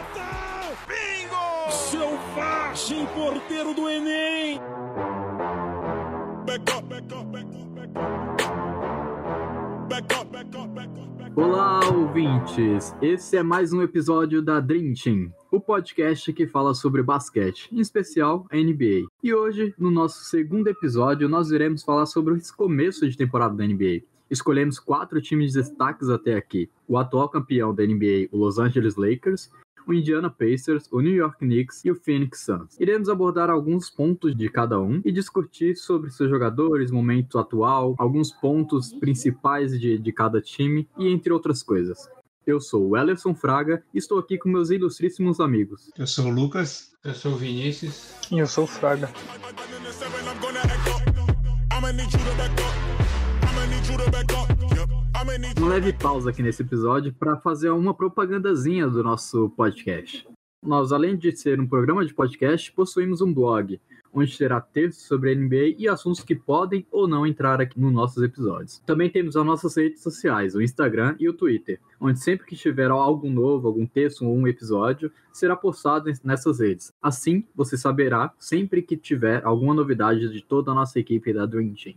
Bingo! Seu faixa porteiro do Enem! Olá, ouvintes! Esse é mais um episódio da Dream Team, o podcast que fala sobre basquete, em especial a NBA. E hoje, no nosso segundo episódio, nós iremos falar sobre esse começo de temporada da NBA. Escolhemos quatro times de destaques até aqui: o atual campeão da NBA, o Los Angeles Lakers, o Indiana Pacers, o New York Knicks e o Phoenix Suns. Iremos abordar alguns pontos de cada um e discutir sobre seus jogadores, momento atual, alguns pontos principais de, de cada time e entre outras coisas. Eu sou o Ellerson Fraga e estou aqui com meus ilustríssimos amigos. Eu sou o Lucas. Eu sou o Vinícius. E eu sou o Fraga. Leve pausa aqui nesse episódio para fazer uma propagandazinha do nosso podcast. Nós, além de ser um programa de podcast, possuímos um blog, onde terá textos sobre a NBA e assuntos que podem ou não entrar aqui nos nossos episódios. Também temos as nossas redes sociais, o Instagram e o Twitter, onde sempre que tiver algo novo, algum texto ou um episódio, será postado nessas redes. Assim, você saberá sempre que tiver alguma novidade de toda a nossa equipe da Dream Team.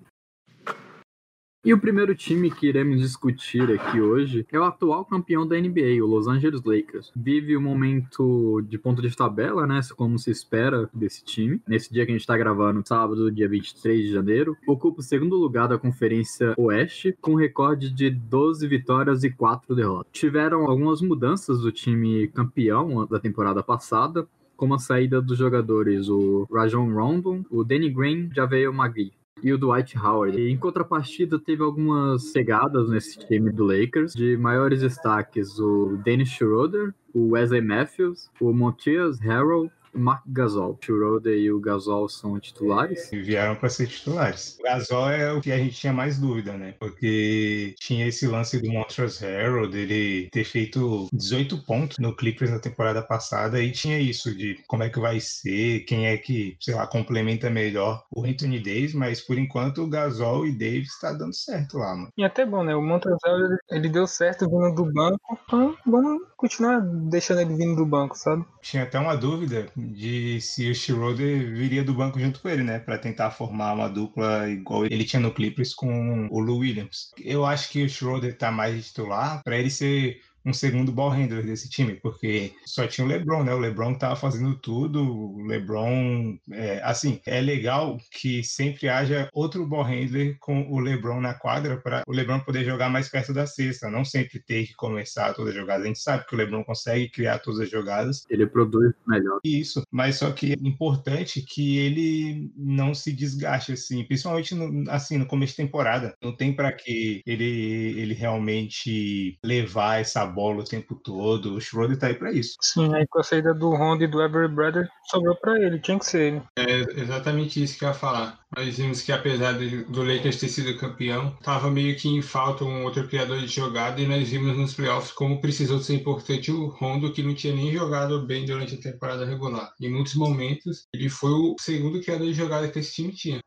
E o primeiro time que iremos discutir aqui hoje é o atual campeão da NBA, o Los Angeles Lakers. Vive um momento de ponto de tabela, né? Como se espera desse time. Nesse dia que a gente está gravando, sábado, dia 23 de janeiro, ocupa o segundo lugar da Conferência Oeste, com recorde de 12 vitórias e 4 derrotas. Tiveram algumas mudanças do time campeão da temporada passada, como a saída dos jogadores o Rajon Rondo, o Danny Green, Javel Magui e o Dwight Howard. E, em contrapartida, teve algumas cegadas nesse time do Lakers. De maiores destaques, o Dennis Schroeder, o Wesley Matthews, o Montias Harrell Mark Gasol. O Schroeder e o Gasol são titulares? E vieram para ser titulares. O Gasol é o que a gente tinha mais dúvida, né? Porque tinha esse lance do Montrezl Harrell, dele ter feito 18 pontos no Clippers na temporada passada e tinha isso de como é que vai ser, quem é que, sei lá, complementa melhor o Anthony Davis, mas por enquanto o Gasol e Davis está dando certo lá, mano. E até bom, né? O Montrezl ele, ele deu certo vindo do banco, então vamos continuar deixando ele vindo do banco, sabe? Tinha até uma dúvida de se o Schroeder viria do banco junto com ele, né? Para tentar formar uma dupla igual ele tinha no Clippers com o Lou Williams. Eu acho que o Schroeder tá mais titular para ele ser um segundo ball handler desse time, porque só tinha o LeBron, né? O LeBron tava fazendo tudo, o LeBron, é, assim, é legal que sempre haja outro ball handler com o LeBron na quadra para o LeBron poder jogar mais perto da cesta, não sempre ter que começar todas as jogadas. A gente sabe que o LeBron consegue criar todas as jogadas. Ele produz melhor. Isso, mas só que é importante que ele não se desgaste assim, principalmente no, assim no começo de temporada. Não tem para que ele ele realmente levar essa bola o tempo todo. O Schroeder tá aí pra isso. Sim, aí com a saída do Honda e do Every Brother, sobrou pra ele, tinha que ser ele. É exatamente isso que eu ia falar. Nós vimos que apesar do Lakers ter sido campeão, tava meio que em falta um outro criador de jogada e nós vimos nos playoffs como precisou ser importante o Rondo, que não tinha nem jogado bem durante a temporada regular. Em muitos momentos, ele foi o segundo criador de jogada que esse time tinha.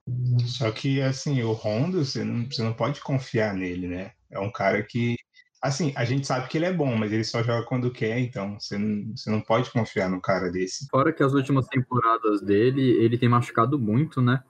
Só que, assim, o Rondo, você não, você não pode confiar nele, né? É um cara que Assim, a gente sabe que ele é bom, mas ele só joga quando quer, então você não, você não pode confiar no cara desse. Fora que as últimas temporadas dele, ele tem machucado muito, né?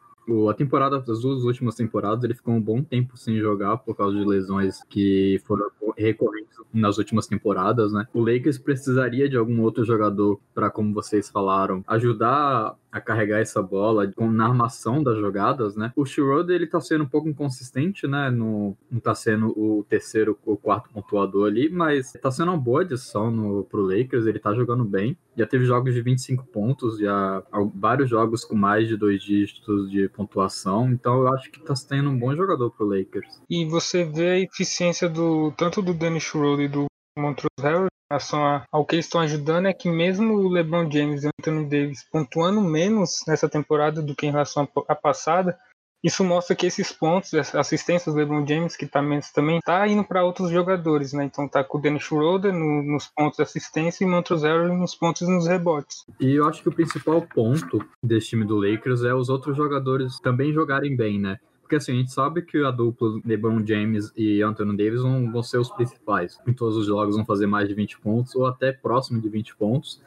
A temporada, as duas últimas temporadas, ele ficou um bom tempo sem jogar por causa de lesões que foram recorrentes nas últimas temporadas, né? O Lakers precisaria de algum outro jogador para, como vocês falaram, ajudar a carregar essa bola na armação das jogadas, né? O Schroeder, ele tá sendo um pouco inconsistente, né? No, não tá sendo o terceiro ou quarto pontuador ali, mas tá sendo uma boa adição no, pro Lakers, ele tá jogando bem. Já teve jogos de 25 pontos, já vários jogos com mais de dois dígitos de pontuação, então eu acho que tá sendo um bom jogador pro Lakers. E você vê a eficiência do tanto do Dennis Schroeder e do Montrezl Harrell relação ao que eles estão ajudando é que mesmo o LeBron James e o Anthony Davis pontuando menos nessa temporada do que em relação à passada, isso mostra que esses pontos, assistências do LeBron James, que tá também, tá indo para outros jogadores, né? Então tá com o Dennis Schroeder no, nos pontos de assistência e Montrezl Harrell nos pontos e nos rebotes. E eu acho que o principal ponto desse time do Lakers é os outros jogadores também jogarem bem, né? Porque assim, a gente sabe que a dupla LeBron James e Anthony Davis vão ser os principais. Em todos os jogos vão fazer mais de 20 pontos, ou até próximo de 20 pontos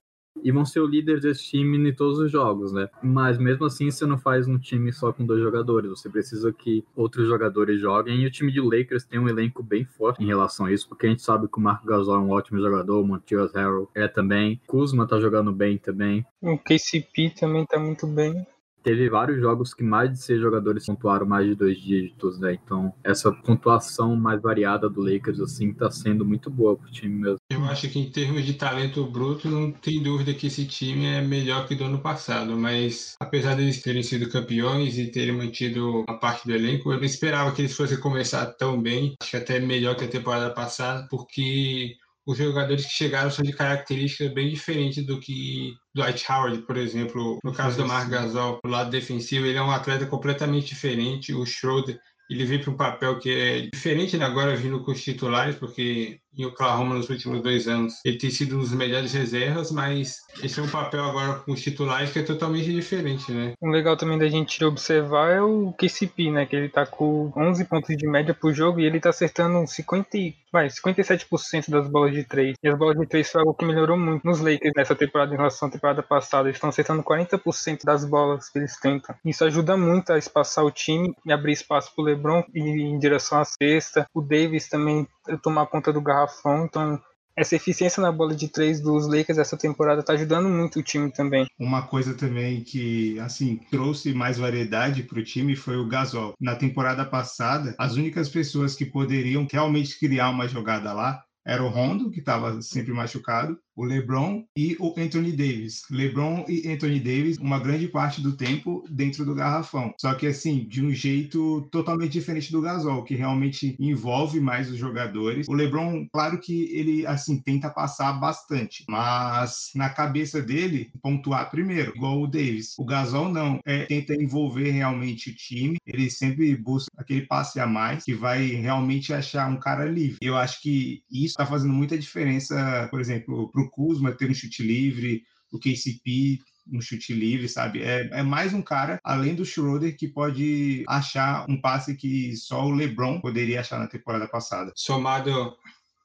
e vão ser o líder desse time em todos os jogos, né? Mas mesmo assim, você não faz um time só com dois jogadores, você precisa que outros jogadores joguem. E o time de Lakers tem um elenco bem forte em relação a isso, porque a gente sabe que o Marco Gasol é um ótimo jogador, o Montrezl Harrell é também, Kuzma tá jogando bem também. O KCP também tá muito bem teve vários jogos que mais de seis jogadores pontuaram mais de dois dígitos, né? Então, essa pontuação mais variada do Lakers, assim, tá sendo muito boa pro time mesmo. Eu acho que em termos de talento bruto, não tem dúvida que esse time é melhor que do ano passado, mas apesar deles terem sido campeões e terem mantido a parte do elenco, eu não esperava que eles fossem começar tão bem, acho que até melhor que a temporada passada, porque os jogadores que chegaram são de características bem diferentes do que Dwight Howard, por exemplo. No caso do Marc Gasol, do lado defensivo, ele é um atleta completamente diferente. O Schroeder, ele veio para um papel que é diferente né? agora vindo com os titulares, porque em Oklahoma nos últimos dois anos. Ele tem sido um dos melhores reservas, mas esse é um papel agora com os titulares que é totalmente diferente, né? O legal também da gente observar é o KCP, né? Que ele tá com 11 pontos de média por jogo e ele tá acertando 50, vai, 57% das bolas de três. E as bolas de três foi algo que melhorou muito nos Lakers nessa temporada em relação à temporada passada. Eles estão acertando 40% das bolas que eles tentam. Isso ajuda muito a espaçar o time e abrir espaço pro LeBron e em direção à cesta. O Davis também tomar conta do garrafão. Então, essa eficiência na bola de três dos Lakers essa temporada tá ajudando muito o time também. Uma coisa também que, assim, trouxe mais variedade para o time foi o Gasol. Na temporada passada, as únicas pessoas que poderiam realmente criar uma jogada lá era o Rondo, que estava sempre machucado, o LeBron e o Anthony Davis. LeBron e Anthony Davis, uma grande parte do tempo dentro do garrafão. Só que assim, de um jeito totalmente diferente do Gasol, que realmente envolve mais os jogadores. O LeBron, claro que ele assim tenta passar bastante, mas na cabeça dele, pontuar primeiro, igual o Davis. O Gasol não, é, tenta envolver realmente o time. Ele sempre busca aquele passe a mais que vai realmente achar um cara livre. Eu acho que isso está fazendo muita diferença, por exemplo, para o Kuzma ter um chute livre, o KCP um chute livre, sabe? É, é mais um cara, além do Schroeder, que pode achar um passe que só o LeBron poderia achar na temporada passada. Somado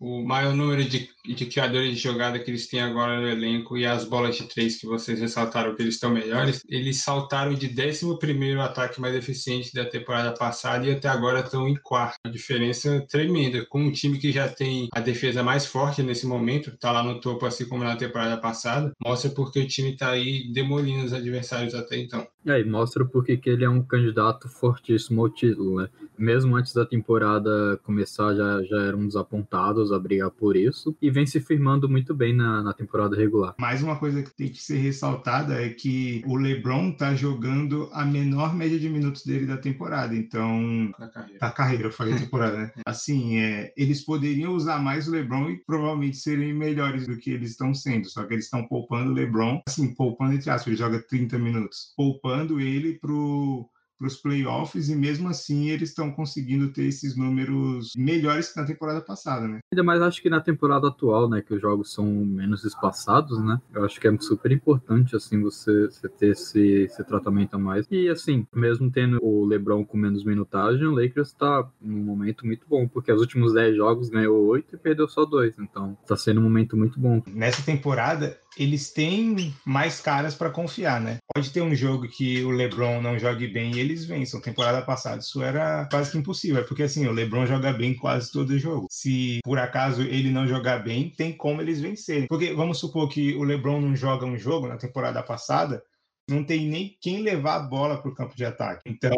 o maior número de, de criadores de jogada que eles têm agora no elenco e as bolas de três que vocês ressaltaram que eles estão melhores, eles saltaram de 11 ataque mais eficiente da temporada passada e até agora estão em quarto. A diferença tremenda. Com um time que já tem a defesa mais forte nesse momento, está lá no topo, assim como na temporada passada, mostra porque o time está aí demolindo os adversários até então. É, e mostra porque que ele é um candidato fortíssimo ao título, né? Mesmo antes da temporada começar, já, já eram desapontados a brigar por isso, e vem se firmando muito bem na, na temporada regular. Mais uma coisa que tem que ser ressaltada é que o LeBron tá jogando a menor média de minutos dele da temporada, então... Da carreira. Da carreira, eu falei temporada, né? Assim, é, eles poderiam usar mais o LeBron e provavelmente serem melhores do que eles estão sendo, só que eles estão poupando o LeBron, assim, poupando entre aspas, ele joga 30 minutos, poupando ele pro para os playoffs e mesmo assim eles estão conseguindo ter esses números melhores que na temporada passada, né? Ainda mais acho que na temporada atual, né, que os jogos são menos espaçados, né? Eu acho que é super importante assim você, você ter esse, esse tratamento a mais. E assim, mesmo tendo o LeBron com menos minutagem, o Lakers está num momento muito bom, porque os últimos 10 jogos ganhou 8 e perdeu só 2, então está sendo um momento muito bom. Nessa temporada eles têm mais caras para confiar, né? Pode ter um jogo que o LeBron não jogue bem e eles vençam. Temporada passada isso era quase que impossível, porque assim, o LeBron joga bem quase todo jogo. Se por acaso ele não jogar bem, tem como eles vencerem. Porque vamos supor que o LeBron não joga um jogo na temporada passada, não tem nem quem levar a bola para o campo de ataque. Então,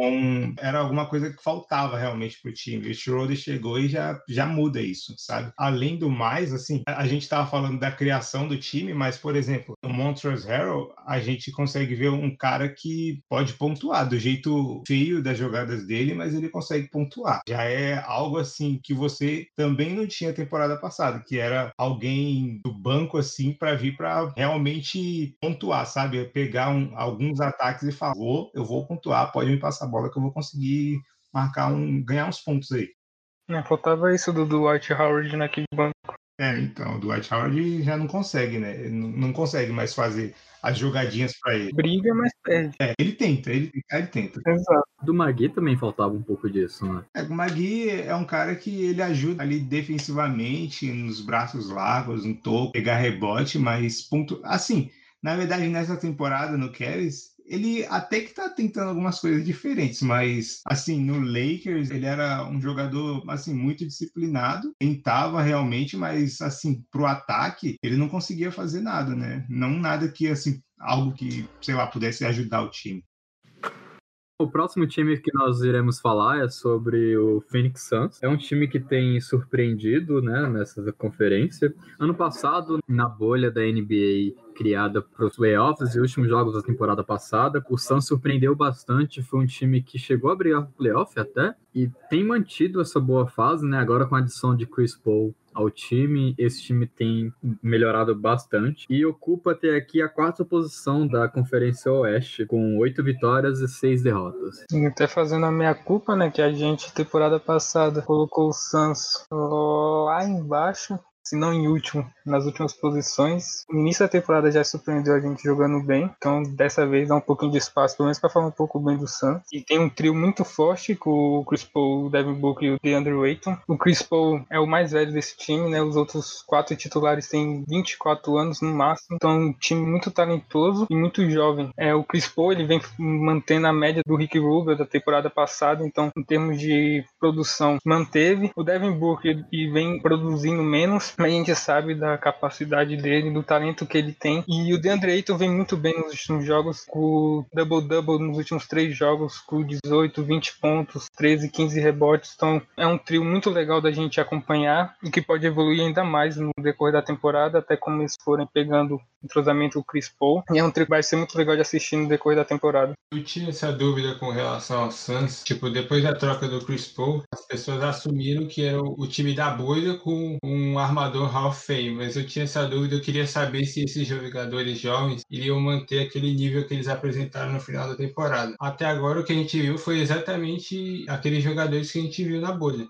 era alguma coisa que faltava realmente para o time. O Schroeder chegou e já, já muda isso, sabe? Além do mais, assim, a gente estava falando da criação do time, mas, por exemplo, no Montrezl Harrell, a gente consegue ver um cara que pode pontuar do jeito feio das jogadas dele, mas ele consegue pontuar. Já é algo assim que você também não tinha temporada passada, que era alguém do banco assim para vir para realmente pontuar, sabe? Pegar um, alguns ataques e falar: vou, eu vou pontuar, pode me passar a bola que eu vou conseguir marcar um, ganhar uns pontos aí. Não, faltava isso do Dwight Howard naquele banco. É, então, o Dwight Howard já não consegue, né? Não, não consegue mais fazer as jogadinhas pra ele. Briga, mas perde. É, ele tenta, ele, ele tenta. Exato. Do Magui também faltava um pouco disso, né? É, o Magui é um cara que ele ajuda ali defensivamente, nos braços largos, no topo, pegar rebote, mas ponto. Assim, na verdade, nessa temporada no Cavs, ele até que tá tentando algumas coisas diferentes, mas assim, no Lakers ele era um jogador assim muito disciplinado, tentava realmente, mas assim, pro ataque, ele não conseguia fazer nada, né? Não nada que assim, algo que, sei lá, pudesse ajudar o time. O próximo time que nós iremos falar é sobre o Phoenix Suns. É um time que tem surpreendido né, nessa conferência. Ano passado, na bolha da NBA criada para os playoffs e últimos jogos da temporada passada, o Suns surpreendeu bastante. Foi um time que chegou a brigar para o playoff até e tem mantido essa boa fase, né? Agora com a adição de Chris Paul ao time. Esse time tem melhorado bastante e ocupa até aqui a quarta posição da Conferência Oeste, com oito vitórias e seis derrotas. E até fazendo a minha culpa, né? Que a gente, temporada passada, colocou o Suns lá embaixo se não em último, nas últimas posições. No início da temporada já surpreendeu a gente jogando bem, então dessa vez dá um pouquinho de espaço, pelo menos para falar um pouco bem do Suns. E tem um trio muito forte com o Chris Paul, o Devin Booker e o DeAndre Ayton. O Chris Paul é o mais velho desse time, né? Os outros quatro titulares têm 24 anos no máximo, então um time muito talentoso e muito jovem. É, o Chris Paul ele vem mantendo a média do Rick Rubio da temporada passada, então em termos de produção manteve. O Devin Booker e vem produzindo menos, a gente sabe da capacidade dele, do talento que ele tem. E o DeAndre Ayton vem muito bem nos últimos jogos, com double-double nos últimos três jogos, com 18, 20 pontos, 13, 15 rebotes. Então é um trio muito legal da gente acompanhar e que pode evoluir ainda mais no decorrer da temporada, até como eles forem pegando entrosamento o Chris Paul. E é um trio que vai ser muito legal de assistir no decorrer da temporada. Eu tinha essa dúvida com relação ao Suns. Tipo, depois da troca do Chris Paul, as pessoas assumiram que era o time da bolha com um armador Hall of Fame, mas eu tinha essa dúvida, eu queria saber se esses jogadores jovens iriam manter aquele nível que eles apresentaram no final da temporada. Até agora o que a gente viu foi exatamente aqueles jogadores que a gente viu na bolha.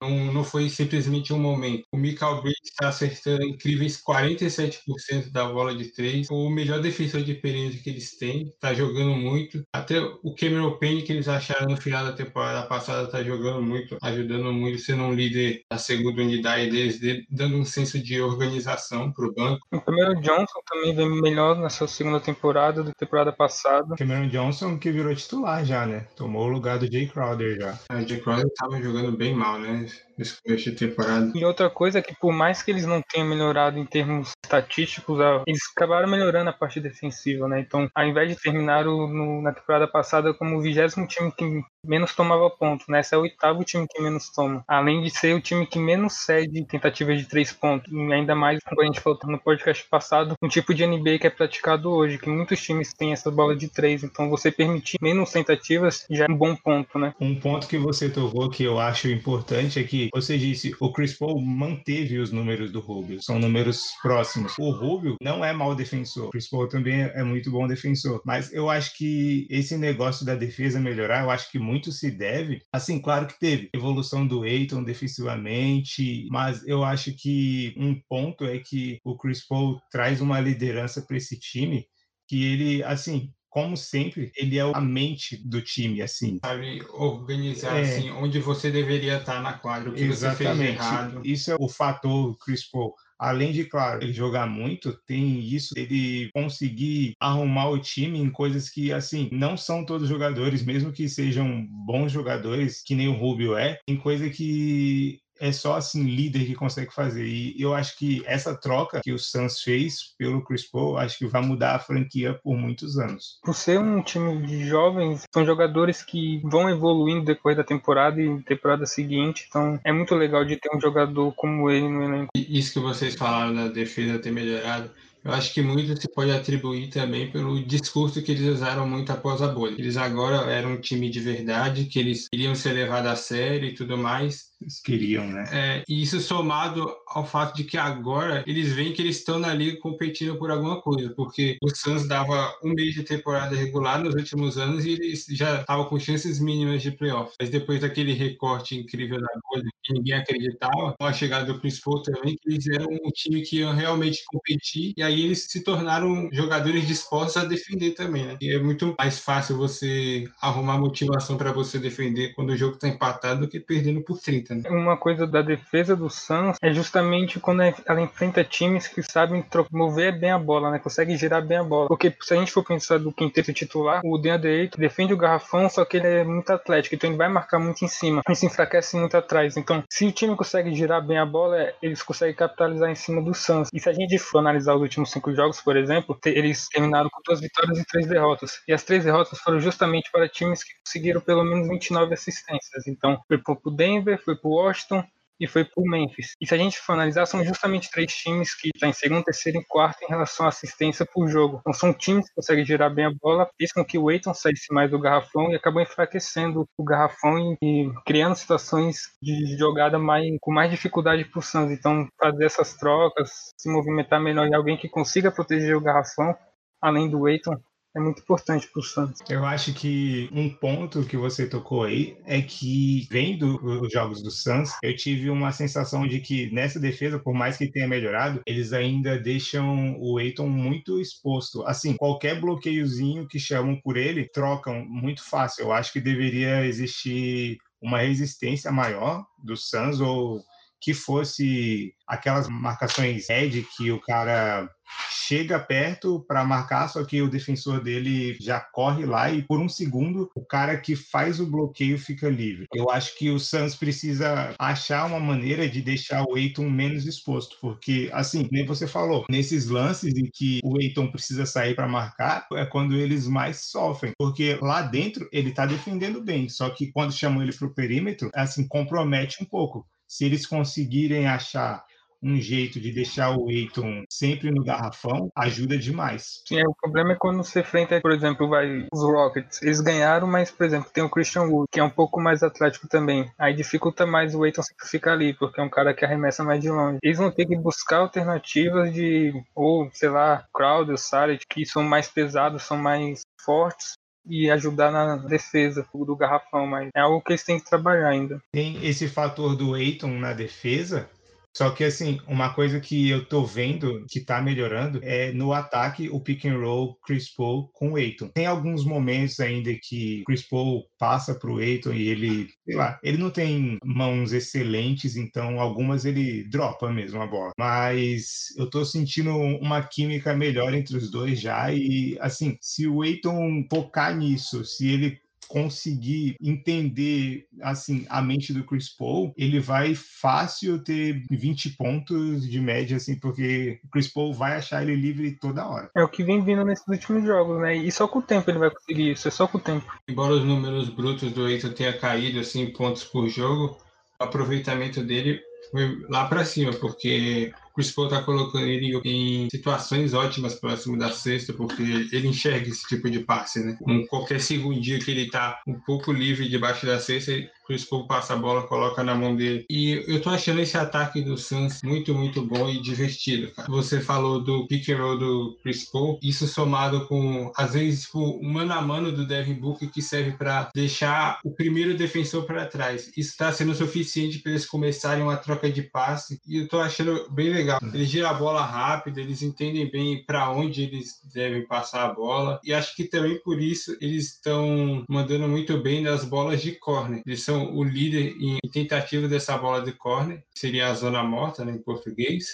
Não, não foi simplesmente um momento. O Michael Bridges está acertando incríveis 47% da bola de três. O melhor defensor de perímetro que eles têm. Está jogando muito. Até o Cameron Payne que eles acharam no final da temporada passada está jogando muito, ajudando muito, sendo um líder da segunda unidade deles, dando um senso de organização para o banco. O Cameron Johnson também vem melhor nessa segunda temporada do temporada passada. Cameron Johnson que virou titular já, né? Tomou o lugar do Jay Crowder já. O Jay Crowder estava jogando bem mal, né? Nesse começo de temporada. E outra coisa é que por mais que eles não tenham melhorado em termos estatísticos, eles acabaram melhorando a parte defensiva, né? Então, ao invés de terminar no, na temporada passada como o vigésimo time que menos tomava pontos, né? Esse é o oitavo time que menos toma. Além de ser o time que menos cede tentativas de três pontos. E ainda mais, como a gente falou no podcast passado, um tipo de NBA que é praticado hoje, que muitos times têm essa bola de três. Então, você permitir menos tentativas já é um bom ponto, né? Um ponto que você tocou que eu acho importante é que você disse, o Chris Paul manteve os números do Rubio, são números próximos. O Rubio não é mau defensor, o Chris Paul também é muito bom defensor, mas eu acho que esse negócio da defesa melhorar, eu acho que muito se deve, assim, claro que teve evolução do Aiton defensivamente, mas eu acho que um ponto é que o Chris Paul traz uma liderança para esse time que ele, assim, como sempre, ele é a mente do time, assim. Sabe organizar, é... assim, onde você deveria estar na quadra, o que Exatamente. você fez errado. Isso é o fator Chris Paul. Além de, claro, ele jogar muito, tem isso, ele conseguir arrumar o time em coisas que, assim, não são todos jogadores, mesmo que sejam bons jogadores, que nem o Rubio é, em coisa que é só assim líder que consegue fazer. E eu acho que essa troca que o Suns fez pelo Chris Paul, acho que vai mudar a franquia por muitos anos. Por ser um time de jovens, são jogadores que vão evoluindo depois da temporada e temporada seguinte. Então é muito legal de ter um jogador como ele no elenco. Isso que vocês falaram da defesa ter melhorado eu acho que muito se pode atribuir também pelo discurso que eles usaram muito após a bolha. Eles agora eram um time de verdade, que eles iriam ser levados a sério e tudo mais. Eles queriam, né? É, e isso somado ao fato de que agora eles veem que eles estão na liga competindo por alguma coisa, porque o Suns dava um mês de temporada regular nos últimos anos e eles já estavam com chances mínimas de playoff. Mas depois daquele recorte incrível da bolha que ninguém acreditava, com a chegada do Chris Paul também, que eles eram um time que ia realmente competir e aí eles se tornaram jogadores dispostos a defender também, né? E é muito mais fácil você arrumar motivação para você defender quando o jogo está empatado do que perdendo por 30, Uma coisa da defesa do Suns é justamente quando ela enfrenta times que sabem mover bem a bola, né? Consegue girar bem a bola. Porque se a gente for pensar do quinteto titular, o DeAndre defende o garrafão, só que ele é muito atlético, então ele vai marcar muito em cima e se enfraquece muito atrás. Então, se o time consegue girar bem a bola, eles conseguem capitalizar em cima do Suns. E se a gente for analisar os últimos cinco jogos, por exemplo, eles terminaram com duas vitórias e três derrotas. E as três derrotas foram justamente para times que conseguiram pelo menos 29 assistências. Então, foi pro Denver, foi pro Washington e foi pro Memphis. E se a gente for analisar, são justamente três times que estão tá em segundo, terceiro e quarto em relação à assistência por jogo. Então são times que conseguem girar bem a bola, fez com que o Aiton saísse mais do garrafão e acabou enfraquecendo o garrafão e, e criando situações de jogada mais, com mais dificuldade pro Suns. Então fazer essas trocas, se movimentar melhor em alguém que consiga proteger o garrafão, além do Aiton, é muito importante para o Santos. Eu acho que um ponto que você tocou aí é que, vendo os jogos do Santos, eu tive uma sensação de que nessa defesa, por mais que tenha melhorado, eles ainda deixam o Eiton muito exposto. Assim, qualquer bloqueiozinho que chamam por ele, trocam muito fácil. Eu acho que deveria existir uma resistência maior do Suns ou que fosse aquelas marcações head que o cara chega perto para marcar, só que o defensor dele já corre lá e por um segundo o cara que faz o bloqueio fica livre. Eu acho que o Suns precisa achar uma maneira de deixar o Eiton menos exposto, porque assim, nem você falou, nesses lances em que o Eiton precisa sair para marcar, é quando eles mais sofrem, porque lá dentro ele tá defendendo bem, só que quando chamam ele pro perímetro, assim, compromete um pouco se eles conseguirem achar um jeito de deixar o Eiton sempre no garrafão, ajuda demais. É, o problema é quando você enfrenta, por exemplo, vai, os Rockets. Eles ganharam, mas, por exemplo, tem o Christian Wood, que é um pouco mais atlético também. Aí dificulta mais o Eiton sempre ficar ali, porque é um cara que arremessa mais de longe. Eles vão ter que buscar alternativas de, ou, sei lá, Crowder, Saric, que são mais pesados, são mais fortes, e ajudar na defesa do garrafão, mas é algo que eles têm que trabalhar ainda. Tem esse fator do Eiton na defesa, só que, assim, uma coisa que eu tô vendo que tá melhorando é no ataque o pick and roll Chris Paul com o Aiton. Tem alguns momentos ainda que Chris Paul passa pro Aiton e ele, sei lá, ele não tem mãos excelentes, então algumas ele dropa mesmo a bola. Mas eu tô sentindo uma química melhor entre os dois já e, assim, se o Aiton focar nisso, se ele conseguir entender assim a mente do Chris Paul, ele vai fácil ter 20 pontos de média assim, porque o Chris Paul vai achar ele livre toda hora. É o que vem vindo nesses últimos jogos, né? E só com o tempo ele vai conseguir isso, é só com o tempo. Embora os números brutos do Eiton tenha caído assim pontos por jogo, o aproveitamento dele foi lá para cima, porque Chris Paul tá colocando ele em situações ótimas próximo da sexta, porque ele enxerga esse tipo de passe, né? Um qualquer segundinho que ele tá um pouco livre debaixo da cesta, Chris Paul passa a bola, coloca na mão dele. E eu tô achando esse ataque do Suns muito, muito bom e divertido, cara. Você falou do pick and roll do Chris Paul, isso somado com, às vezes, tipo, um mano a mano do Devin Booker que serve para deixar o primeiro defensor para trás. Isso tá sendo suficiente para eles começarem uma troca de passe e eu tô achando bem legal. Eles giram a bola rápido, eles entendem bem para onde eles devem passar a bola e acho que também por isso eles estão mandando muito bem nas bolas de corner. Eles são o líder em tentativa dessa bola de corner, seria a zona morta né, em português,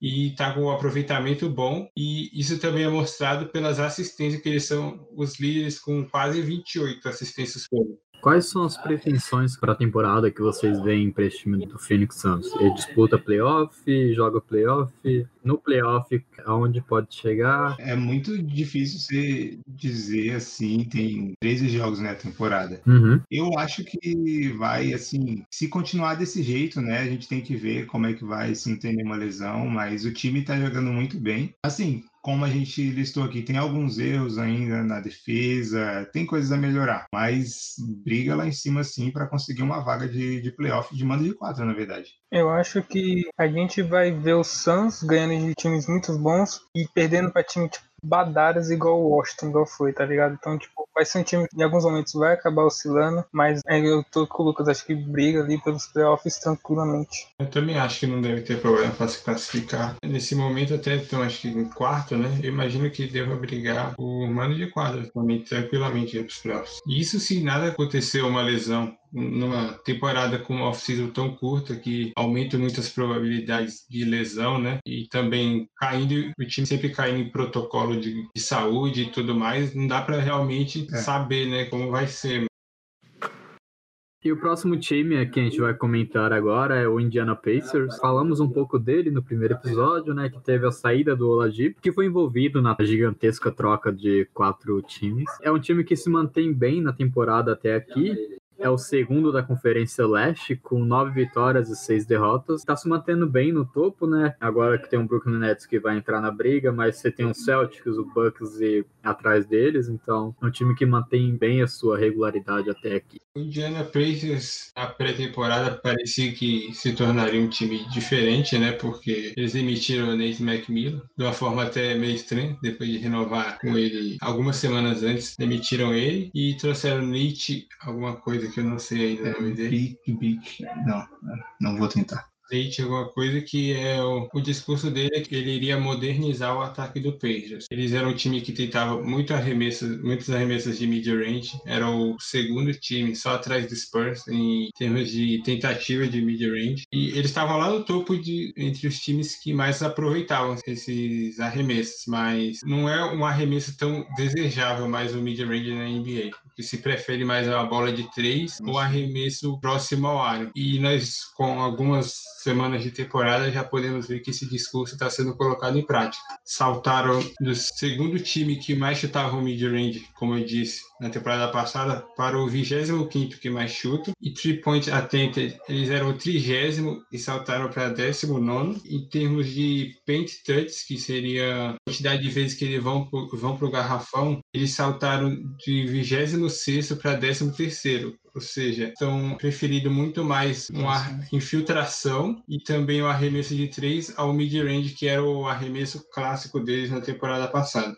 e está com um aproveitamento bom. E isso também é mostrado pelas assistências, que eles são os líderes com quase 28 assistências por Quais são as pretensões para a temporada que vocês veem para esse time do Phoenix Suns? Ele disputa playoff, joga playoff, no playoff, aonde pode chegar? É muito difícil você dizer assim, tem 13 jogos na temporada. Uhum. Eu acho que vai, assim, se continuar desse jeito, né, a gente tem que ver como é que vai, se não tem nenhuma lesão, mas o time tá jogando muito bem. Assim, como a gente listou aqui, tem alguns erros ainda na defesa, tem coisas a melhorar, mas briga lá em cima sim para conseguir uma vaga de, de playoff de mando de quatro, na verdade. Eu acho que a gente vai ver o Suns ganhando de times muito bons e perdendo para time tipo badaras igual o Washington, foi, tá ligado? Então, tipo, vai ser um time em alguns momentos vai acabar oscilando, mas é, eu tô com o Lucas, acho que briga ali pelos playoffs tranquilamente. Eu também acho que não deve ter problema para se classificar. Nesse momento, até então, acho que em quarto, né? Eu imagino que deva brigar o mano de quadra também, tranquilamente para playoffs. Isso se nada acontecer uma lesão numa temporada com uma off-season tão curta que aumenta muitas probabilidades de lesão, né? E também caindo, o time sempre caindo em protocolo de, de saúde e tudo mais, não dá para realmente É. saber, né, como vai ser. E o próximo time que a gente vai comentar agora é o Indiana Pacers. Falamos um pouco dele no primeiro episódio, né? Que teve a saída do Oladipo, que foi envolvido na gigantesca troca de quatro times. É um time que se mantém bem na temporada até aqui. É o segundo da Conferência Leste, com nove vitórias e seis derrotas. Tá se mantendo bem no topo, né? Agora que tem o Brooklyn Nets que vai entrar na briga, mas você tem o Celtics, o Bucks e atrás deles. Então, é um time que mantém bem a sua regularidade até aqui. O Indiana Pacers, na pré-temporada, parecia que se tornaria um time diferente, né? Porque eles emitiram o Nate McMillan de uma forma até meio estranha, depois de renovar com ele algumas semanas antes, demitiram ele e trouxeram Nate, alguma coisa que eu não sei ainda o nome dele. Big, big. Não, não vou tentar. Leite, alguma coisa que é o, o discurso dele é que ele iria modernizar o ataque do Pacers. Eles eram um time que tentava muito arremessas, muitas arremessas de mid-range, era o segundo time só atrás do Spurs em termos de tentativa de mid-range e eles estavam lá no topo de entre os times que mais aproveitavam esses arremessos, mas não é um arremesso tão desejável mais o mid-range na NBA, que se prefere mais a bola de três ou arremesso próximo ao aro. E nós com algumas semanas de temporada já podemos ver que esse discurso está sendo colocado em prática. Saltaram do segundo time que mais chutava o mid-range, como eu disse, na temporada passada, para o 25 que mais chuta. E three-point attempted, eles eram o trigésimo e saltaram para 19. Em termos de paint touch, que seria a quantidade de vezes que eles vão pro, vão para o garrafão, eles saltaram de 26 para 13 ou seja, estão preferindo muito mais uma infiltração e também o arremesso de três ao mid-range, que era o arremesso clássico deles na temporada passada.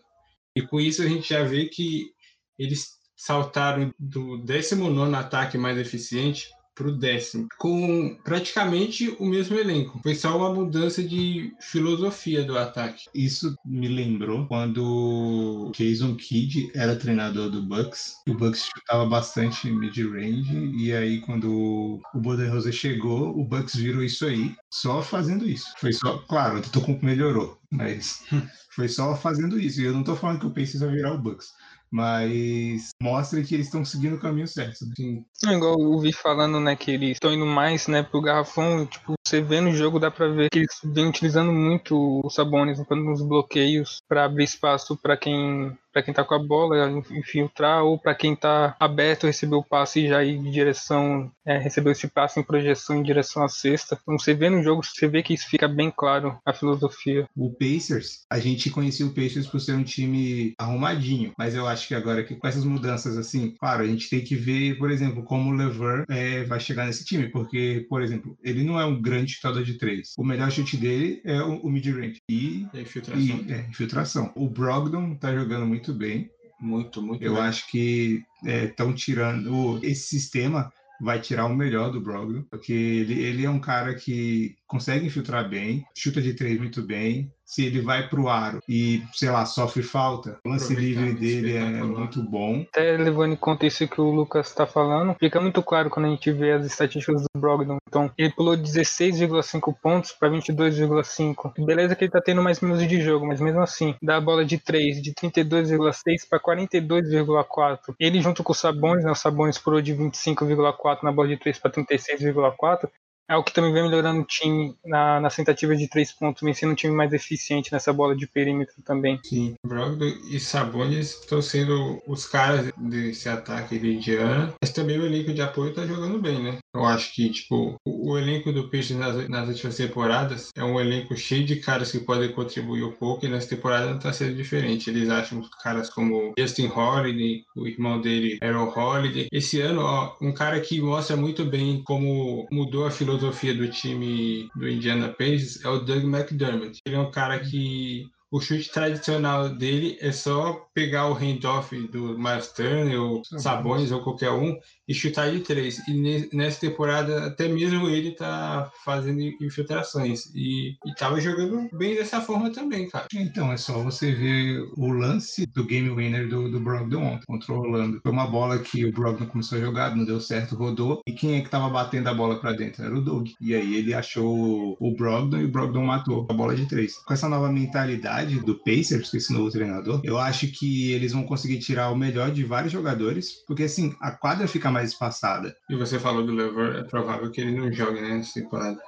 E com isso a gente já vê que eles saltaram do 19 ataque mais eficiente para o décimo, com praticamente o mesmo elenco. Foi só uma mudança de filosofia do ataque. Isso me lembrou quando o Jason Kidd era treinador do Bucks. O Bucks chutava bastante mid-range e aí quando o Budenholzer chegou, o Bucks virou isso aí, só fazendo isso. Foi só, claro, o Antetokounmpo melhorou, mas foi só fazendo isso. E eu não tô falando que o Pacers vai virar o Bucks. Mas mostra que eles estão seguindo o caminho certo. Né? Assim, É igual eu vi falando, né, que eles estão indo mais, né, pro garrafão, tipo, você vê no jogo, dá pra ver que eles vêm utilizando muito o Sabonis, nos bloqueios, pra abrir espaço pra quem para quem tá com a bola infiltrar ou para quem tá aberto receber o passe e já ir em direção é, receber esse passe em projeção em direção à cesta então você vê no jogo você vê que isso fica bem claro a filosofia O Pacers, a gente conhecia o Pacers por ser um time arrumadinho, mas eu acho que agora que com essas mudanças assim, claro, a gente tem que ver, por exemplo, como o Lever é, vai chegar nesse time, porque, por exemplo, ele não é um grande chutador de três. O melhor chute dele é o, o mid-range e, a infiltração. e é, infiltração. O Brogdon tá jogando muito bem. Muito, muito Eu bem. acho que estão tirando esse sistema vai tirar o melhor do Brogdon, porque ele, ele é um cara que consegue infiltrar bem, chuta de três muito bem. Se ele vai pro aro e, sei lá, sofre falta, o lance livre dele é muito bom. até levando em conta isso que o Lucas está falando, fica muito claro quando a gente vê as estatísticas do Brogdon. Então, ele pulou 16,5 pontos para 22,5. Beleza que ele tá tendo mais minutos de jogo, mas mesmo assim, dá a bola de 3, de 32,6 para 42,4. Ele junto com o Sabonis, né, o Sabonis pulou de 25,4 na bola de 3 para 36,4. É o que também vem melhorando o time na, nas tentativas de três pontos, vem sendo um time mais eficiente nessa bola de perímetro também. Sim, Brogdon e Sabonis estão sendo os caras desse ataque de Indiana, mas também o elenco de apoio tá jogando bem, né? Eu acho que, tipo, o, o elenco do Peixe nas, nas últimas temporadas é um elenco cheio de caras que podem contribuir um pouco e nessa temporada não tá sendo diferente. Eles acham caras como Justin Holiday, o irmão dele, Aaron Holiday. Esse ano, ó, um cara que mostra muito bem como mudou a filosofia do time do Indiana Pacers é o Doug McDermott. Ele é um cara que o chute tradicional dele é só pegar o handoff do Miles Turner ou Sabonis ou qualquer um e chutar de três. E nessa temporada, até mesmo ele tá fazendo infiltrações. E, e tava jogando bem dessa forma também, cara. Então, é só você ver o lance do game winner do, do Brogdon ontem, contra o Orlando. Foi uma bola que o Brogdon começou a jogar, não deu certo, rodou. E quem é que tava batendo a bola para dentro? Era o Doug. E aí ele achou o Brogdon e o Brogdon matou a bola de três. Com essa nova mentalidade do Pacers, esse novo treinador, eu acho que eles vão conseguir tirar o melhor de vários jogadores, porque assim, a quadra fica mais mais espaçada. E você falou do Lever, é provável que ele não jogue né, nessa temporada.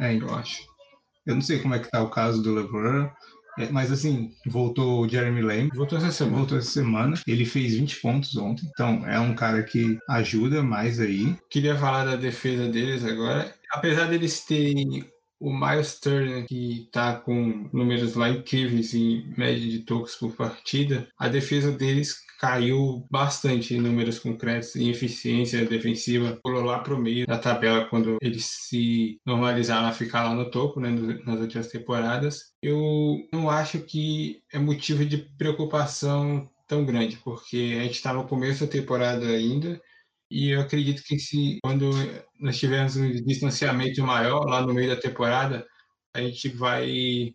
É, eu acho. Eu não sei como é que tá o caso do Lever, é, mas assim, voltou o Jeremy Lamb. Voltou essa semana. Voltou essa semana. Ele fez 20 pontos ontem. Então é um cara que ajuda mais aí. Queria falar da defesa deles agora. Apesar deles terem o Miles Turner, que está com números lá incríveis em média de tocos por partida, a defesa deles caiu bastante em números concretos em eficiência defensiva, pulou lá para o meio da tabela quando eles se normalizaram a ficar lá no topo, né, nas últimas temporadas. Eu não acho que é motivo de preocupação tão grande, porque a gente está no começo da temporada ainda e eu acredito que se quando nós tivermos um distanciamento maior lá no meio da temporada, a gente vai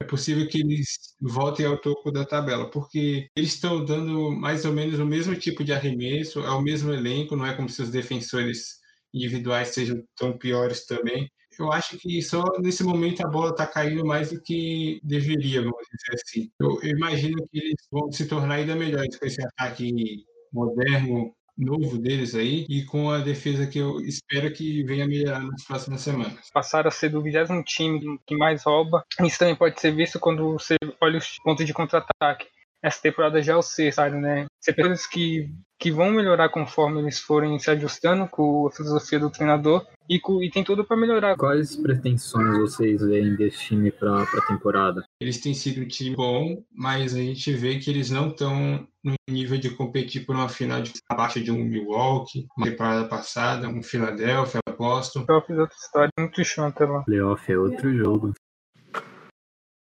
é possível que eles voltem ao topo da tabela, porque eles estão dando mais ou menos o mesmo tipo de arremesso, é o mesmo elenco, não é como se os defensores individuais sejam tão piores também. Eu acho que só nesse momento a bola está caindo mais do que deveria, vamos dizer assim. Eu, eu imagino que eles vão se tornar ainda melhores com esse ataque moderno, novo deles aí e com a defesa que eu espero que venha melhorar nas próximas semanas. Passar a ser do vigésimo time que mais rouba. Isso também pode ser visto quando você olha os pontos de contra-ataque. Essa temporada já é o sexto, né? Você coisas que, que vão melhorar conforme eles forem se ajustando com a filosofia do treinador e, com, e tem tudo para melhorar. Quais pretensões vocês veem desse time para a temporada? Eles têm sido um time bom, mas a gente vê que eles não estão no nível de competir por uma final de abaixo de um Milwaukee, uma temporada passada, um Philadelphia, Boston. Playoff é outra história, muito chata lá. Playoff é outro jogo.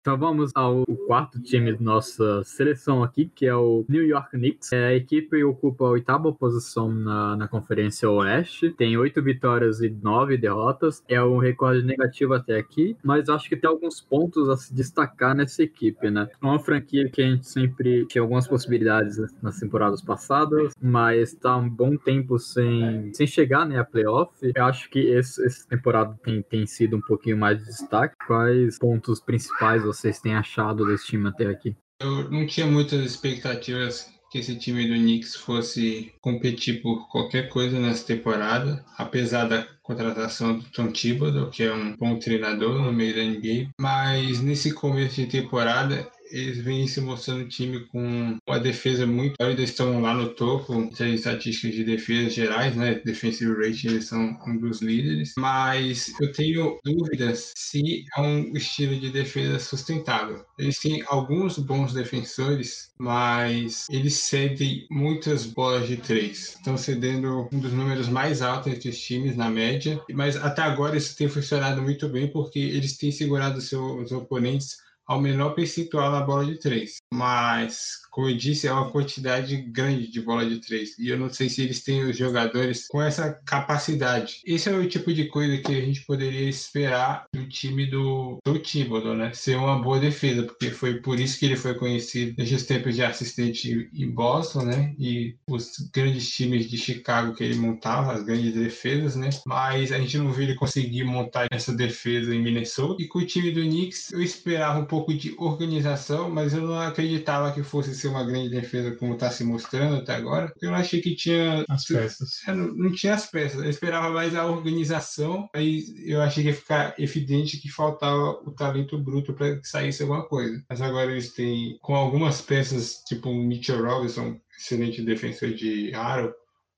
Então vamos ao quarto time da nossa seleção aqui, que é o New York Knicks. É, a equipe ocupa a oitava posição na, na Conferência Oeste, tem oito vitórias e nove derrotas. É um recorde negativo até aqui, mas acho que tem alguns pontos a se destacar nessa equipe, né? É uma franquia que a gente sempre tinha algumas possibilidades nas temporadas passadas, mas está um bom tempo sem, sem chegar né, a playoff. Eu acho que esse, essa temporada tem, tem sido um pouquinho mais de destaque. Quais pontos principais você vocês têm achado desse time até aqui? Eu não tinha muitas expectativas que esse time do Knicks fosse competir por qualquer coisa nessa temporada, apesar da contratação do Tom Thibodeau, que é um bom treinador no meio da NBA, mas nesse começo de temporada eles vêm se mostrando um time com uma defesa muito sólida, estão lá no topo das estatísticas de defesa gerais, né? Defensive rating, eles são um dos líderes, mas eu tenho dúvidas se é um estilo de defesa sustentável. Eles têm alguns bons defensores, mas eles cedem muitas bolas de três. Estão cedendo um dos números mais altos entre os times na média, mas até agora isso tem funcionado muito bem porque eles têm segurado seus oponentes ao menor percentual na bola de três. Mas, como eu disse, é uma quantidade grande de bola de três. E eu não sei se eles têm os jogadores com essa capacidade. Esse é o tipo de coisa que a gente poderia esperar do time do, do Thibodeau, né? Ser uma boa defesa, porque foi por isso que ele foi conhecido desde os tempos de assistente em Boston, né? E os grandes times de Chicago que ele montava, as grandes defesas, né? Mas a gente não viu ele conseguir montar essa defesa em Minnesota. E com o time do Knicks, eu esperava um pouco pouco de organização, mas eu não acreditava que fosse ser uma grande defesa como está se mostrando até agora. Eu achei que tinha As peças. é, Não, não tinha as peças, eu esperava mais a organização, aí eu achei que ia ficar evidente que faltava o talento bruto para que saísse alguma coisa. Mas agora eles têm, com algumas peças, tipo o Mitchell Robinson, excelente defensor de aro,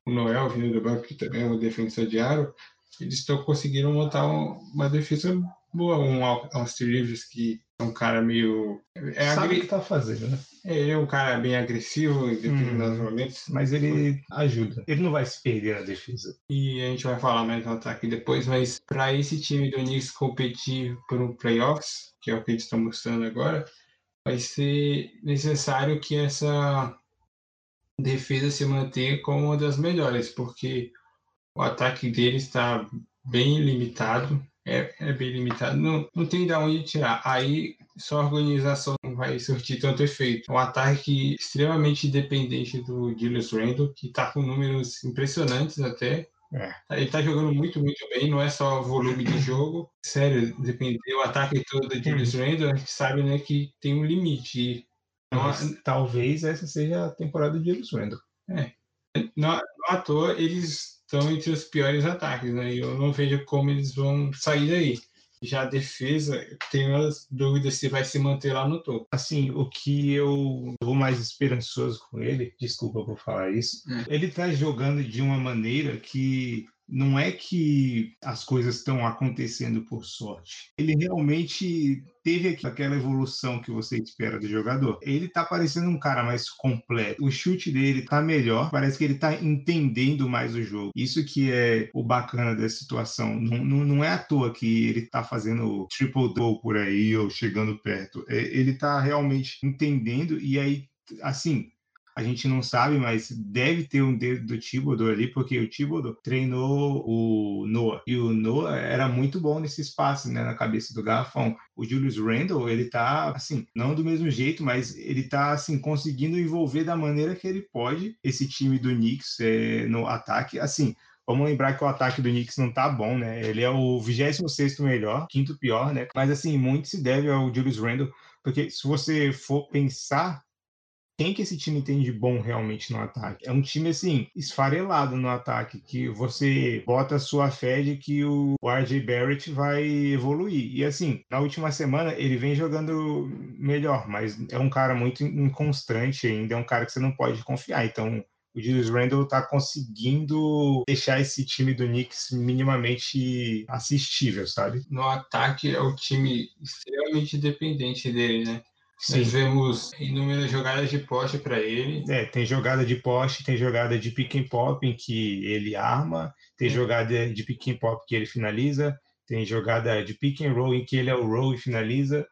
o Noel vindo do banco, que também é um defensor de aro, eles estão conseguindo montar um- uma defesa. Um Al- Austin Rivers que é um cara meio. É, Sabe o agri... que tá fazendo, né? é, ele é um cara bem agressivo em determinados Hum. momentos. Mas ele ajuda. Ele não vai se perder na defesa. E a gente vai falar mais no ataque depois, mas para esse time do Knicks competir por um playoffs, que é o que eles estão mostrando agora, vai ser necessário que essa defesa se mantenha como uma das melhores, porque o ataque deles está bem limitado, é, é bem limitado, não, não tem de onde tirar. Aí só a organização não vai surtir tanto efeito. Um ataque extremamente dependente do Julius Randle, que está com números impressionantes até. É. Ele está jogando muito, muito bem, não é só volume de jogo. Sério, depender o ataque todo do Julius Randle, a gente sabe né, que tem um limite. Não, Mas talvez essa seja a temporada de Julius Randle. não, não à toa eles estão entre os piores ataques, né? E eu não vejo como eles vão sair daí. Já a defesa, eu tenho as dúvidas se vai se manter lá no topo. Assim, o que eu vou mais esperançoso com ele, desculpa por falar isso, Hum. ele tá jogando de uma maneira que não é que as coisas estão acontecendo por sorte. Ele realmente teve aqu- aquela evolução que você espera do jogador. Ele tá parecendo um cara mais completo. O chute dele tá melhor. Parece que ele tá entendendo mais o jogo. Isso que é o bacana dessa situação. Não, não, não é à toa que ele tá fazendo triple-double por aí ou chegando perto. É, Ele tá realmente entendendo e aí, assim, a gente não sabe, mas deve ter um dedo do Thibodeau ali, porque o Thibodeau treinou o Noah. E o Noah era muito bom nesse espaço, né, na cabeça do garrafão. O Julius Randle, ele tá, assim, não do mesmo jeito, mas ele tá, assim, conseguindo envolver da maneira que ele pode esse time do Knicks é, no ataque. Assim, Vamos lembrar que o ataque do Knicks não tá bom, né? Ele é o 26º melhor, quinto pior, né? Mas, assim, muito se deve ao Julius Randle, porque se você for pensar quem que esse time tem de bom realmente no ataque? É um time, assim, esfarelado no ataque, que você bota a sua fé de que o RJ Barrett vai evoluir. E, assim, na última semana ele vem jogando melhor, mas é um cara muito inconstante ainda, é um cara que você não pode confiar. Então, o Julius Randle tá conseguindo deixar esse time do Knicks minimamente assistível, sabe? No ataque é o time extremamente dependente dele, né? Nós vemos inúmeras jogadas de poste para ele. É, tem jogada de poste, tem jogada de pick and pop em que ele arma, tem Sim. jogada de pick and pop que ele finaliza, tem jogada de pick and roll em que ele é o roll e finaliza,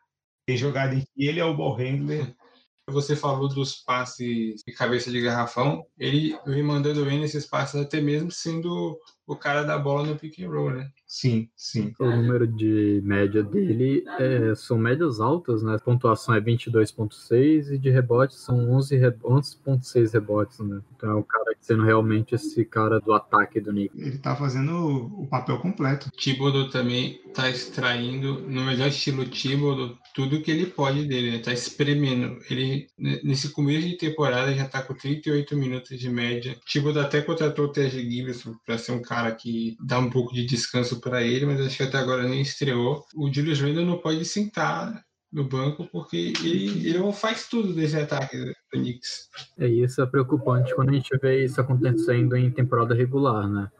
tem jogada em que ele é o ball handler. Você falou dos passes de cabeça de garrafão. Ele vem mandando bem nesses passes, até mesmo sendo o cara da bola no pick and roll, né? Sim, sim. O número de média dele é, são médias altas, né? A pontuação é 22,6 e de rebotes são 11 re- 11,6 rebotes, né? Então é o cara sendo realmente esse cara do ataque do Knicks. Ele tá fazendo o papel completo. Thibodeau também tá extraindo, no melhor estilo Thibodeau, tudo que ele pode dele, né? Tá espremendo. Ele, nesse começo de temporada, já tá com 38 minutos de média. Thibodeau até contratou o T.J. Gibson para ser um cara que dá um pouco de descanso para ele, mas acho que até agora nem estreou. O Julius Randle não pode sentar no banco porque ele, ele não faz tudo desse ataque do Knicks. É isso é preocupante quando a gente vê isso acontecendo em temporada regular, né?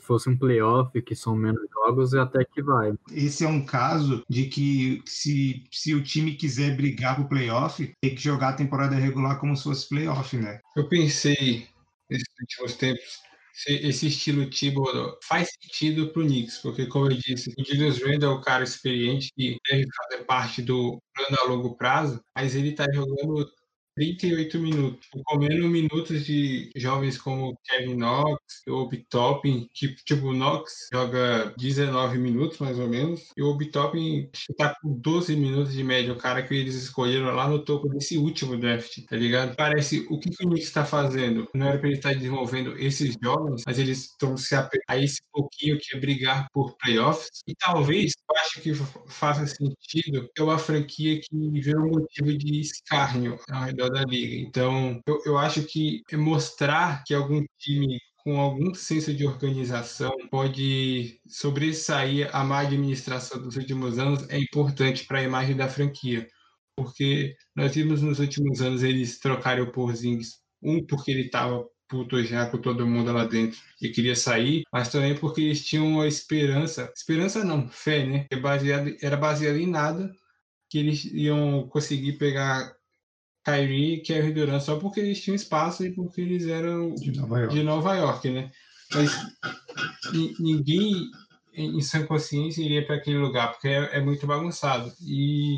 Se fosse um playoff, que são menos jogos, até que vai. Esse é um caso de que se, se o time quiser brigar pro playoff, tem que jogar a temporada regular como se fosse playoff, né? Eu pensei nesses últimos tempos esse estilo Thibodeau faz sentido para o Knicks, porque, como eu disse, o Julius Randle é um cara experiente que deve fazer parte do plano a longo prazo, mas ele está jogando 38 minutos, comendo minutos de jovens como Kevin Knox, Obi Toppin, que tipo, o Knox joga 19 minutos mais ou menos, e o Obi Toppin tá com 12 minutos de média, o cara que eles escolheram lá no topo desse último draft, tá ligado? Parece, o que, que o Knicks tá fazendo? Não era pra ele estar tá desenvolvendo esses jovens, mas eles estão se apegando a esse pouquinho que é brigar por playoffs, e talvez, eu acho que faça sentido, é uma franquia que virou um motivo de escárnio ao redor da liga. Então, eu, eu acho que mostrar que algum time com algum senso de organização pode sobressair a má administração dos últimos anos é importante para a imagem da franquia. Porque nós vimos nos últimos anos eles trocarem o Porzingis, um porque ele estava puto já com todo mundo lá dentro e queria sair, mas também porque eles tinham uma esperança, esperança não, fé, né? É baseado, era baseado em nada que eles iam conseguir pegar Kyrie e Kevin Durant só porque eles tinham espaço e porque eles eram de Nova York, de Nova York né? Mas ninguém em sã consciência iria para aquele lugar porque é, é muito bagunçado e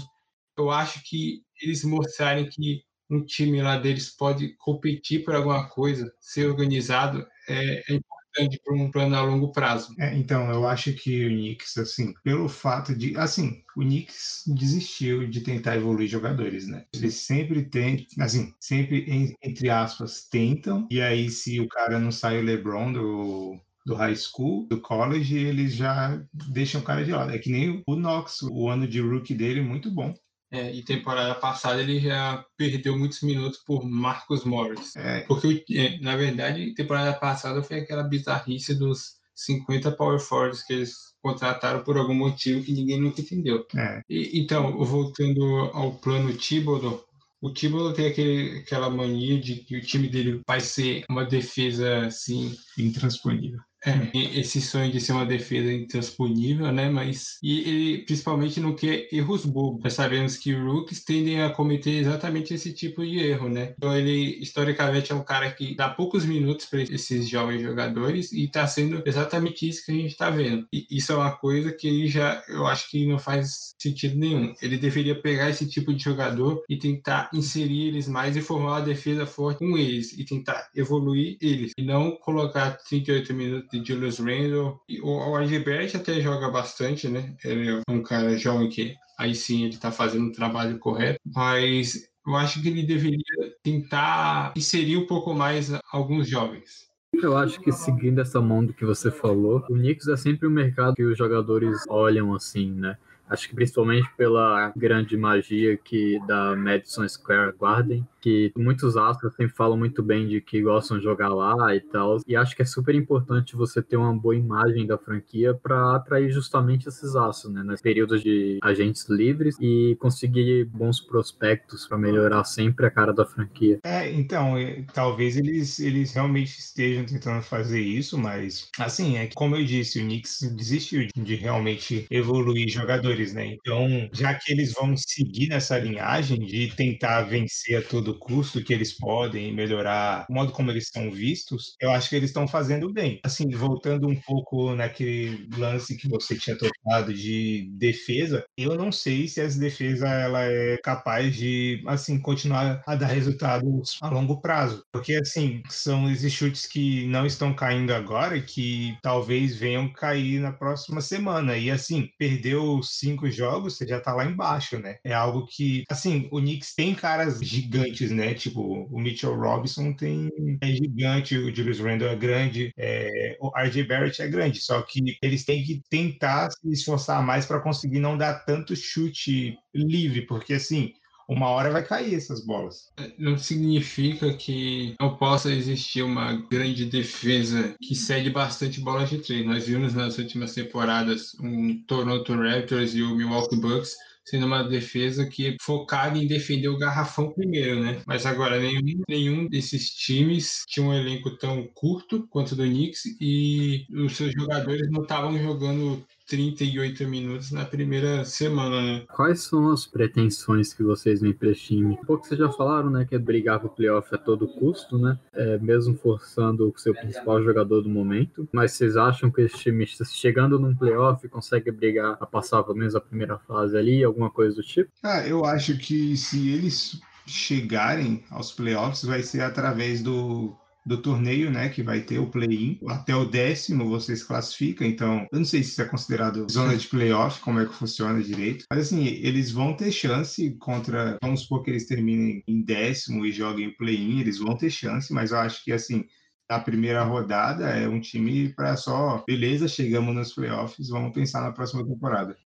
eu acho que eles mostrarem que um time lá deles pode competir por alguma coisa, ser organizado, é, é importante para um plano a longo prazo. É, então, eu acho que o Knicks, assim, pelo fato de, assim, o Knicks desistiu de tentar evoluir jogadores, né? Eles sempre tem, assim, sempre, entre aspas, tentam, e aí se o cara não sai o LeBron do, do high school, do college, eles já deixam o cara de lado. É que nem o Knox, o ano de rookie dele, muito bom. É, e temporada passada ele já perdeu muitos minutos por Marcos Morris. É. Porque, é, na verdade, temporada passada foi aquela bizarrice dos 50 power forwards que eles contrataram por algum motivo que ninguém nunca entendeu. É. E, então, voltando ao plano Thibodeau, o Thibodeau tem aquele, aquela mania de que o time dele vai ser uma defesa assim intransponível. É, esse sonho de ser uma defesa intransponível, né? Mas e ele principalmente não quer erros bobos. Nós sabemos que rookies tendem a cometer exatamente esse tipo de erro, né? Então ele historicamente é um cara que dá poucos minutos para esses jovens jogadores e está sendo exatamente isso que a gente está vendo. E isso é uma coisa que ele já eu acho que não faz sentido nenhum. Ele deveria pegar esse tipo de jogador e tentar inserir eles mais e formar uma defesa forte com eles e tentar evoluir eles e não colocar 38 minutos de Julius Randle. E o, o até joga bastante, né? Ele é um cara jovem que aí sim ele tá fazendo o trabalho correto, mas eu acho que ele deveria tentar inserir um pouco mais alguns jovens. Eu acho que seguindo essa mão do que você falou, o Knicks é sempre um mercado que os jogadores olham assim, né? Acho que principalmente pela grande magia que da Madison Square Garden, que muitos astros sempre falam muito bem de que gostam de jogar lá e tal. E acho que é super importante você ter uma boa imagem da franquia para atrair justamente esses astros, né? Nos períodos de agentes livres e conseguir bons prospectos para melhorar sempre a cara da franquia. É, então, talvez eles, eles realmente estejam tentando fazer isso, mas assim, é que, como eu disse, o Knicks desistiu de, de realmente evoluir jogadores, né? Então, já que eles vão seguir nessa linhagem de tentar vencer a todo custo que eles podem melhorar o modo como eles são vistos, eu acho que eles estão fazendo bem. Assim, voltando um pouco naquele lance que você tinha tocado de defesa, eu não sei se essa defesa ela é capaz de assim continuar a dar resultados a longo prazo, porque assim são esses chutes que não estão caindo agora e que talvez venham cair na próxima semana e assim perdeu cinco jogos, você já tá lá embaixo, né? É algo que assim o Knicks tem caras gigantes né? Tipo, o Mitchell Robinson tem é gigante, o Julius Randle é grande, é, o RJ Barrett é grande, só que eles têm que tentar se esforçar mais para conseguir não dar tanto chute livre, porque assim, uma hora vai cair essas bolas. Não significa que não possa existir uma grande defesa que cede bastante bola de três. Nós vimos nas últimas temporadas um Toronto Raptors e o Milwaukee Bucks sendo uma defesa que é focada em defender o garrafão primeiro, né? Mas agora, nenhum, nenhum desses times tinha um elenco tão curto quanto o do Knicks e os seus jogadores não estavam jogando 38 minutos na primeira semana, né? Quais são as pretensões que vocês me para Um pouco vocês já falaram, né, que é brigar pro playoff a todo custo, né? É, mesmo forçando o seu principal jogador do momento. Mas vocês acham que esse time, chegando num playoff, consegue brigar a passar pelo menos a primeira fase ali, alguma coisa do tipo? Ah, eu acho que se eles chegarem aos playoffs vai ser através do, do torneio, né? Que vai ter o play-in. Até o décimo você se classifica, então eu não sei se isso é considerado zona de playoff, como é que funciona direito. Mas assim, eles vão ter chance contra. Vamos supor que eles terminem em décimo e joguem o play-in, eles vão ter chance, mas eu acho que assim. Na primeira rodada é um time para só, beleza, chegamos nos playoffs, vamos pensar na próxima temporada.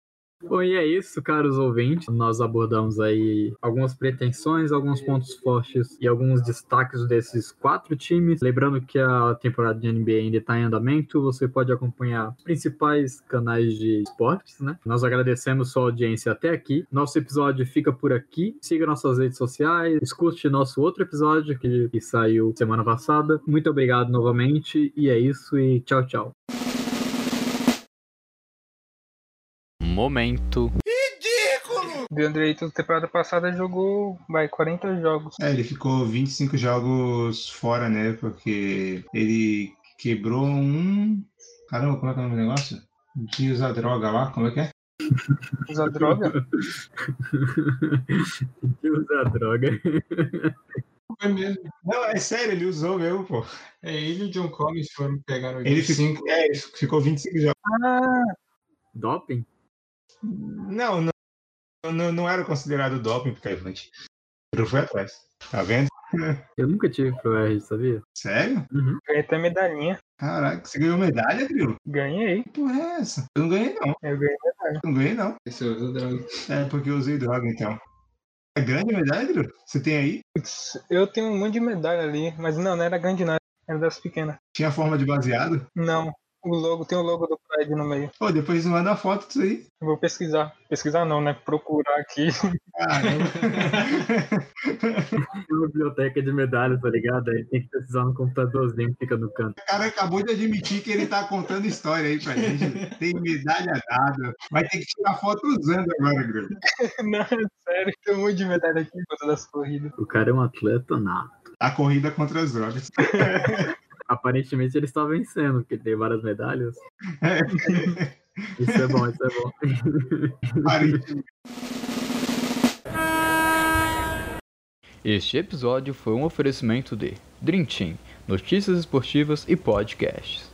Bom, e é isso, caros ouvintes. Nós abordamos aí algumas pretensões, alguns pontos fortes e alguns destaques desses quatro times. Lembrando que a temporada de NBA ainda está em andamento, você pode acompanhar principais canais de esportes, né? Nós agradecemos sua audiência até aqui. Nosso episódio fica por aqui. Siga nossas redes sociais, escute nosso outro episódio que, que saiu semana passada. Muito obrigado novamente, e é isso, e tchau, tchau. Momento. O DeAndre Ayton, temporada passada, jogou, vai, 40 jogos. É, ele ficou 25 jogos fora, né? Porque ele quebrou um. Caramba, como é que é o nome do negócio? De usar droga lá, como é que é? Usa droga? que usa droga. Foi mesmo. Não, é sério, ele usou mesmo, pô. É, ele e o John Collins foram pegar no Ele 25. ficou, é, ficou 25 jogos. Ah, Doping? Não, não, não, não era considerado doping porque é infantil. Ele foi atrás. Tá vendo? Eu nunca tive ProR, sabia? Sério? ganhei até medalhinha. Caraca, você ganhou medalha, Grilo? Ganhei, Que porra é essa? Eu não ganhei, não. eu ganhei. Eu não ganhei, não. Esse usa droga. É porque eu usei droga, então. É grande a medalha, Grilo? Você tem aí? Putz, eu tenho um monte de medalha ali, mas não, não era grande nada, era das pequenas. Tinha forma de baseado? Não, o logo, tem o logo do Pride no meio. Pô, depois manda a foto disso aí. Eu vou pesquisar. Pesquisar não, né? Procurar aqui. Caramba. Tem uma biblioteca de medalhas, tá ligado? Aí tem que precisar no computadorzinho que fica no canto. O cara acabou de admitir que ele tá contando história aí pra gente. Tem medalha dada. Vai ter que tirar foto usando agora, Grilo. não, sério, tem um monte de medalha aqui por conta das corridas. O cara é um atleta nato. A corrida contra as drogas. Aparentemente ele está vencendo, porque tem várias medalhas. Isso é bom, isso é bom. Este episódio foi um oferecimento de Dream Team, notícias esportivas e podcasts.